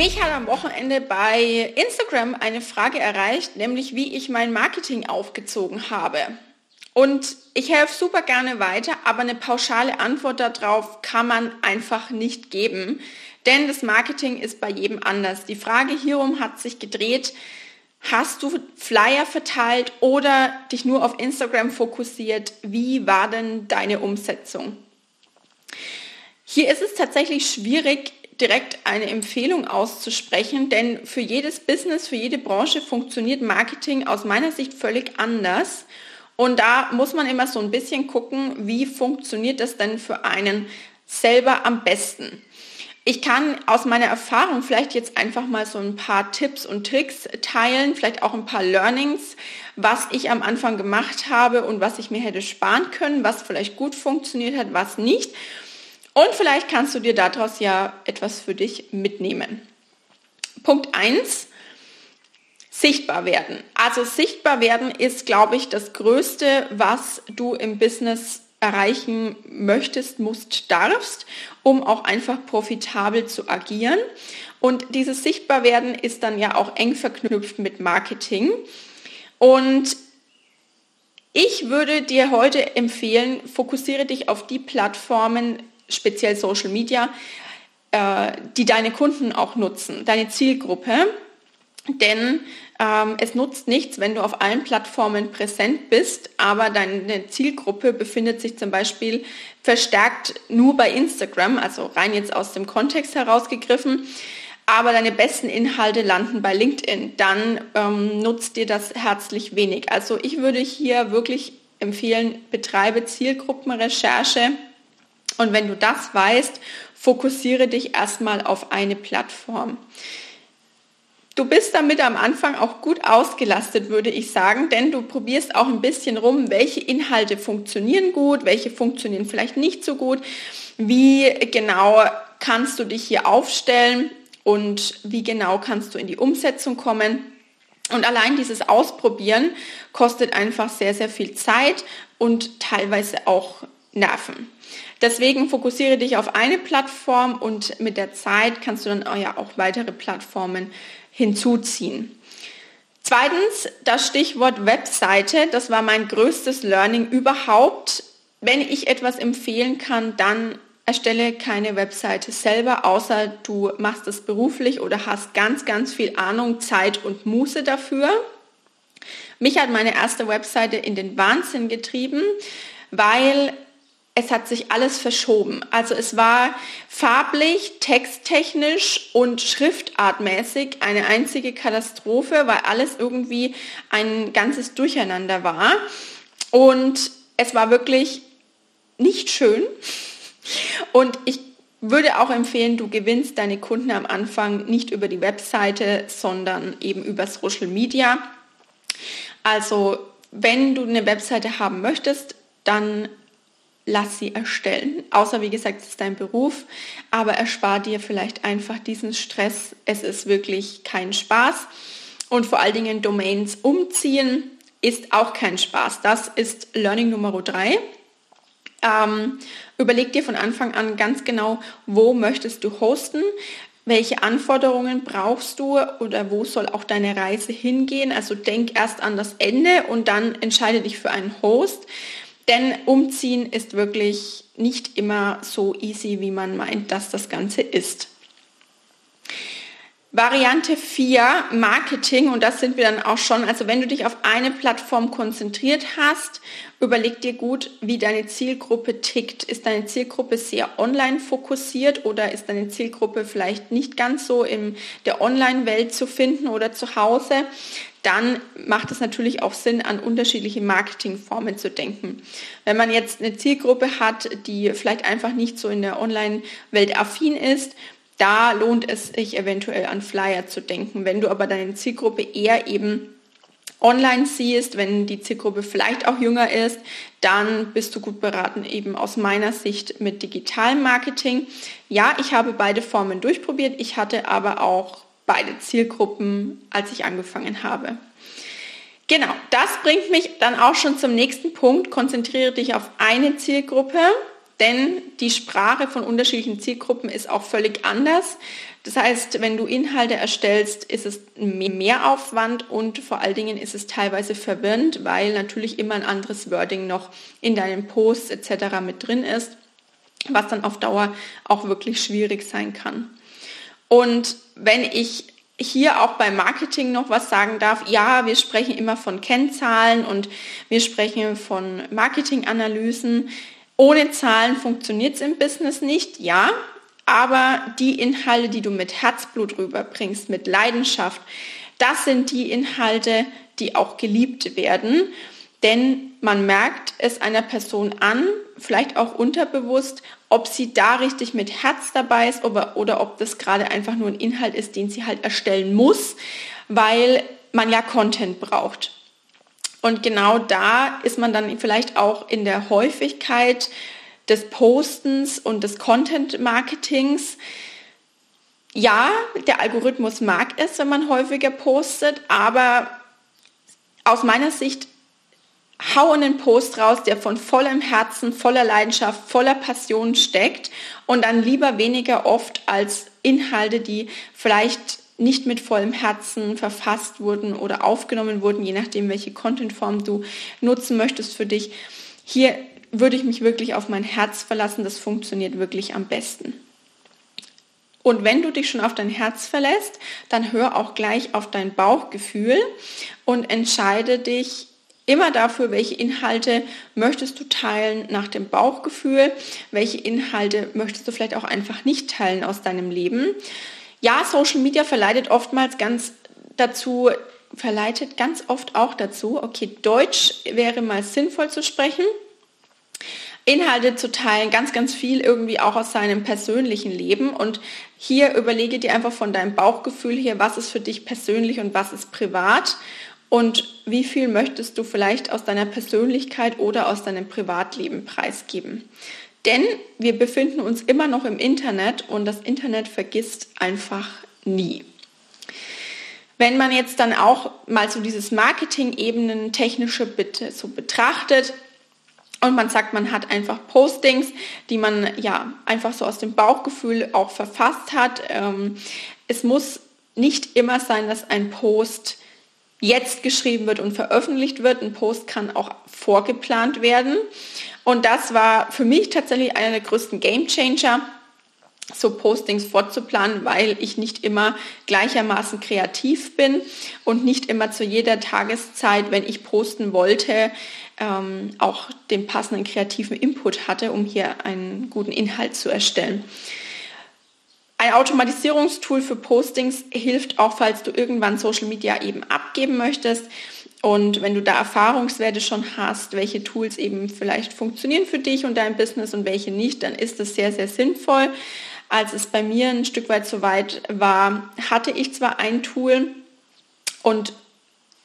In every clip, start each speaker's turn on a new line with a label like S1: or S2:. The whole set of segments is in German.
S1: Mich hat am Wochenende bei Instagram eine Frage erreicht, nämlich wie ich mein Marketing aufgezogen habe. Und ich helfe super gerne weiter, aber eine pauschale Antwort darauf kann man einfach nicht geben, denn das Marketing ist bei jedem anders. Die Frage hierum hat sich gedreht, hast du Flyer verteilt oder dich nur auf Instagram fokussiert? Wie war denn deine Umsetzung? Hier ist es tatsächlich schwierig, direkt eine Empfehlung auszusprechen, denn für jedes Business, für jede Branche funktioniert Marketing aus meiner Sicht völlig anders. Und da muss man immer so ein bisschen gucken, wie funktioniert das denn für einen selber am besten. Ich kann aus meiner Erfahrung vielleicht jetzt einfach mal so ein paar Tipps und Tricks teilen, vielleicht auch ein paar Learnings, was ich am Anfang gemacht habe und was ich mir hätte sparen können, was vielleicht gut funktioniert hat, was nicht. Und vielleicht kannst du dir daraus ja etwas für dich mitnehmen. Punkt 1. Sichtbar werden. Also sichtbar werden ist, glaube ich, das Größte, was du im Business erreichen möchtest, musst, darfst, um auch einfach profitabel zu agieren. Und dieses Sichtbarwerden ist dann ja auch eng verknüpft mit Marketing. Und ich würde dir heute empfehlen, fokussiere dich auf die Plattformen, speziell Social Media, äh, die deine Kunden auch nutzen, deine Zielgruppe. Denn ähm, es nutzt nichts, wenn du auf allen Plattformen präsent bist, aber deine Zielgruppe befindet sich zum Beispiel verstärkt nur bei Instagram, also rein jetzt aus dem Kontext herausgegriffen. Aber deine besten Inhalte landen bei LinkedIn, dann ähm, nutzt dir das herzlich wenig. Also ich würde hier wirklich empfehlen, betreibe Zielgruppenrecherche, und wenn du das weißt, fokussiere dich erstmal auf eine Plattform. Du bist damit am Anfang auch gut ausgelastet, würde ich sagen, denn du probierst auch ein bisschen rum, welche Inhalte funktionieren gut, welche funktionieren vielleicht nicht so gut, wie genau kannst du dich hier aufstellen und wie genau kannst du in die Umsetzung kommen. Und allein dieses Ausprobieren kostet einfach sehr, sehr viel Zeit und teilweise auch Nerven. Deswegen fokussiere dich auf eine Plattform und mit der Zeit kannst du dann ja auch weitere Plattformen hinzuziehen. Zweitens, das Stichwort Webseite. Das war mein größtes Learning überhaupt. Wenn ich etwas empfehlen kann, dann erstelle keine Webseite selber, außer du machst es beruflich oder hast ganz, ganz viel Ahnung, Zeit und Muße dafür. Mich hat meine erste Webseite in den Wahnsinn getrieben, weil es hat sich alles verschoben. Also es war farblich, texttechnisch und schriftartmäßig eine einzige Katastrophe, weil alles irgendwie ein ganzes Durcheinander war. Und es war wirklich nicht schön. Und ich würde auch empfehlen, du gewinnst deine Kunden am Anfang nicht über die Webseite, sondern eben über Social Media. Also wenn du eine Webseite haben möchtest, dann lass sie erstellen. Außer wie gesagt, es ist dein Beruf, aber erspar dir vielleicht einfach diesen Stress. Es ist wirklich kein Spaß. Und vor allen Dingen Domains umziehen ist auch kein Spaß. Das ist Learning Nummer drei. Ähm, überleg dir von Anfang an ganz genau, wo möchtest du hosten, welche Anforderungen brauchst du oder wo soll auch deine Reise hingehen. Also denk erst an das Ende und dann entscheide dich für einen Host. Denn umziehen ist wirklich nicht immer so easy, wie man meint, dass das Ganze ist. Variante 4, Marketing, und das sind wir dann auch schon, also wenn du dich auf eine Plattform konzentriert hast, überleg dir gut, wie deine Zielgruppe tickt. Ist deine Zielgruppe sehr online fokussiert oder ist deine Zielgruppe vielleicht nicht ganz so in der Online-Welt zu finden oder zu Hause? Dann macht es natürlich auch Sinn, an unterschiedliche Marketingformen zu denken. Wenn man jetzt eine Zielgruppe hat, die vielleicht einfach nicht so in der Online-Welt affin ist, da lohnt es sich eventuell an Flyer zu denken. Wenn du aber deine Zielgruppe eher eben online siehst, wenn die Zielgruppe vielleicht auch jünger ist, dann bist du gut beraten eben aus meiner Sicht mit digitalem Marketing. Ja, ich habe beide Formen durchprobiert. Ich hatte aber auch beide Zielgruppen, als ich angefangen habe. Genau, das bringt mich dann auch schon zum nächsten Punkt. Konzentriere dich auf eine Zielgruppe. denn die Sprache von unterschiedlichen Zielgruppen ist auch völlig anders. Das heißt, wenn du Inhalte erstellst, ist es mehr Aufwand und vor allen Dingen ist es teilweise verwirrend, weil natürlich immer ein anderes Wording noch in deinen Posts etc. mit drin ist, was dann auf Dauer auch wirklich schwierig sein kann. Und wenn ich hier auch beim Marketing noch was sagen darf. Ja, wir sprechen immer von Kennzahlen und wir sprechen von Marketinganalysen. Ohne Zahlen funktioniert es im Business nicht, ja, aber die Inhalte, die du mit Herzblut rüberbringst, mit Leidenschaft, das sind die Inhalte, die auch geliebt werden. Denn man merkt es einer Person an, vielleicht auch unterbewusst, ob sie da richtig mit Herz dabei ist oder, oder ob das gerade einfach nur ein Inhalt ist, den sie halt erstellen muss, weil man ja Content braucht. Und genau da ist man dann vielleicht auch in der Häufigkeit des Postens und des Content-Marketings. Ja, der Algorithmus mag es, wenn man häufiger postet, aber aus meiner Sicht hau einen Post raus, der von vollem Herzen, voller Leidenschaft, voller Passion steckt und dann lieber weniger oft als Inhalte, die vielleicht nicht mit vollem Herzen verfasst wurden oder aufgenommen wurden, je nachdem, welche Contentform du nutzen möchtest für dich. Hier würde ich mich wirklich auf mein Herz verlassen. Das funktioniert wirklich am besten. Und wenn du dich schon auf dein Herz verlässt, dann hör auch gleich auf dein Bauchgefühl und entscheide dich immer dafür, welche Inhalte möchtest du teilen nach dem Bauchgefühl, welche Inhalte möchtest du vielleicht auch einfach nicht teilen aus deinem Leben. Ja, Social Media verleitet oftmals ganz dazu, verleitet ganz oft auch dazu, okay, Deutsch wäre mal sinnvoll zu sprechen. Inhalte zu teilen, ganz, ganz viel irgendwie auch aus seinem persönlichen Leben. Und hier überlege dir einfach von deinem Bauchgefühl hier, was ist für dich persönlich und was ist privat und wie viel möchtest du vielleicht aus deiner Persönlichkeit oder aus deinem Privatleben preisgeben. Denn wir befinden uns immer noch im Internet und das Internet vergisst einfach nie. Wenn man jetzt dann auch mal so dieses Marketing-Ebenen technische Bitte so betrachtet, und man sagt, man hat einfach Postings, die man ja einfach so aus dem Bauchgefühl auch verfasst hat. Ähm, es muss nicht immer sein, dass ein Post jetzt geschrieben wird und veröffentlicht wird. Ein Post kann auch vorgeplant werden. Und das war für mich tatsächlich einer der größten Game Changer, so Postings vorzuplanen, weil ich nicht immer gleichermaßen kreativ bin und nicht immer zu jeder Tageszeit, wenn ich posten wollte, ähm, auch den passenden kreativen Input hatte, um hier einen guten Inhalt zu erstellen. Ein Automatisierungstool für Postings hilft auch, falls du irgendwann Social Media eben abgeben möchtest. Und wenn du da Erfahrungswerte schon hast, welche Tools eben vielleicht funktionieren für dich und dein Business und welche nicht, dann ist das sehr, sehr sinnvoll. Als es bei mir ein Stück weit so weit war, hatte ich zwar ein Tool und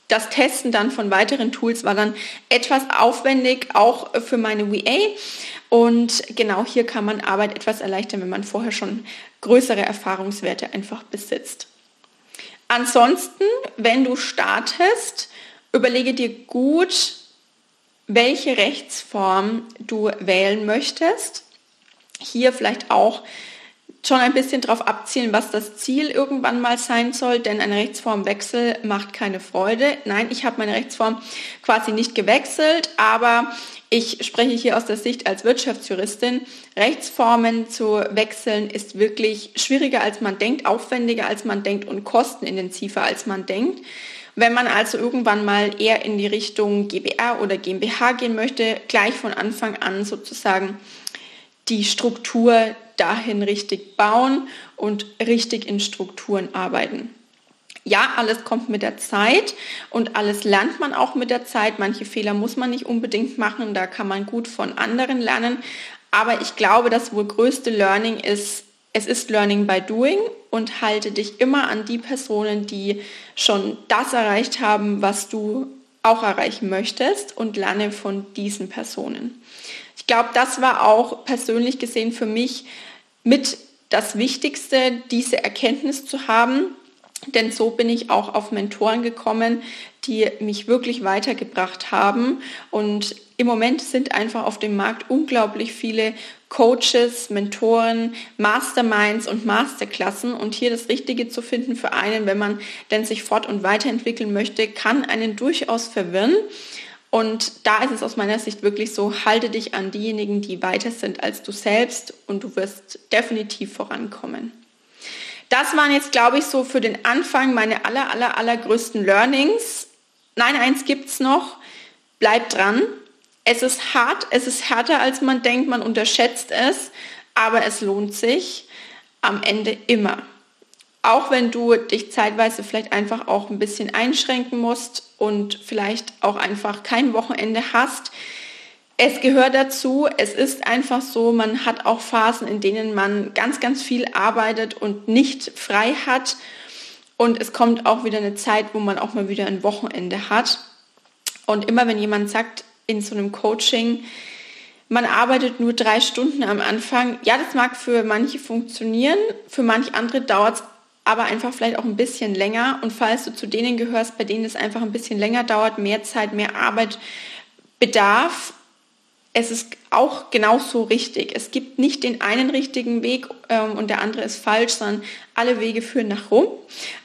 S1: das Testen dann von weiteren Tools war dann etwas aufwendig, auch für meine VA. Und genau hier kann man Arbeit etwas erleichtern, wenn man vorher schon größere Erfahrungswerte einfach besitzt. Ansonsten, wenn du startest, überlege dir gut, welche Rechtsform du wählen möchtest. Hier vielleicht auch schon ein bisschen darauf abzielen, was das Ziel irgendwann mal sein soll, denn ein Rechtsformwechsel macht keine Freude. Nein, ich habe meine Rechtsform quasi nicht gewechselt, aber ich spreche hier aus der Sicht als Wirtschaftsjuristin. Rechtsformen zu wechseln ist wirklich schwieriger als man denkt, aufwendiger als man denkt und kostenintensiver als man denkt. Wenn man also irgendwann mal eher in die Richtung GBR oder GmbH gehen möchte, gleich von Anfang an sozusagen die Struktur dahin richtig bauen und richtig in Strukturen arbeiten. Ja, alles kommt mit der Zeit und alles lernt man auch mit der Zeit. Manche Fehler muss man nicht unbedingt machen, da kann man gut von anderen lernen. Aber ich glaube, das wohl größte Learning ist, es ist Learning by Doing und halte dich immer an die Personen, die schon das erreicht haben, was du auch erreichen möchtest und lerne von diesen Personen. Ich glaube, das war auch persönlich gesehen für mich mit das Wichtigste, diese Erkenntnis zu haben, Denn so bin ich auch auf Mentoren gekommen, die mich wirklich weitergebracht haben. Und im Moment sind einfach auf dem Markt unglaublich viele Coaches, Mentoren, Masterminds und Masterklassen. Und hier das Richtige zu finden für einen, wenn man denn sich fort- und weiterentwickeln möchte, kann einen durchaus verwirren. Und da ist es aus meiner Sicht wirklich so, halte dich an diejenigen, die weiter sind als du selbst und du wirst definitiv vorankommen. Das waren jetzt, glaube ich, so für den Anfang meine aller, aller, allergrößten Learnings. Nein, eins gibt's noch. Bleib dran. Es ist hart, es ist härter, als man denkt, man unterschätzt es, aber es lohnt sich am Ende immer. Auch wenn du dich zeitweise vielleicht einfach auch ein bisschen einschränken musst und vielleicht auch einfach kein Wochenende hast, es gehört dazu, es ist einfach so, man hat auch Phasen, in denen man ganz, ganz viel arbeitet und nicht frei hat. Und es kommt auch wieder eine Zeit, wo man auch mal wieder ein Wochenende hat. Und immer wenn jemand sagt in so einem Coaching, man arbeitet nur drei Stunden am Anfang, ja, das mag für manche funktionieren, für manche andere dauert es aber einfach vielleicht auch ein bisschen länger. Und falls du zu denen gehörst, bei denen es einfach ein bisschen länger dauert, mehr Zeit, mehr Arbeit bedarf, es ist auch genauso richtig. Es gibt nicht den einen richtigen Weg ähm, und der andere ist falsch, sondern alle Wege führen nach Rom.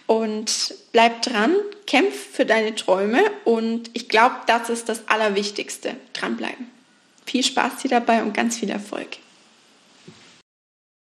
S1: Und bleib dran, kämpf für deine Träume und ich glaube, das ist das Allerwichtigste. Dranbleiben. Viel Spaß dir dabei und ganz viel Erfolg.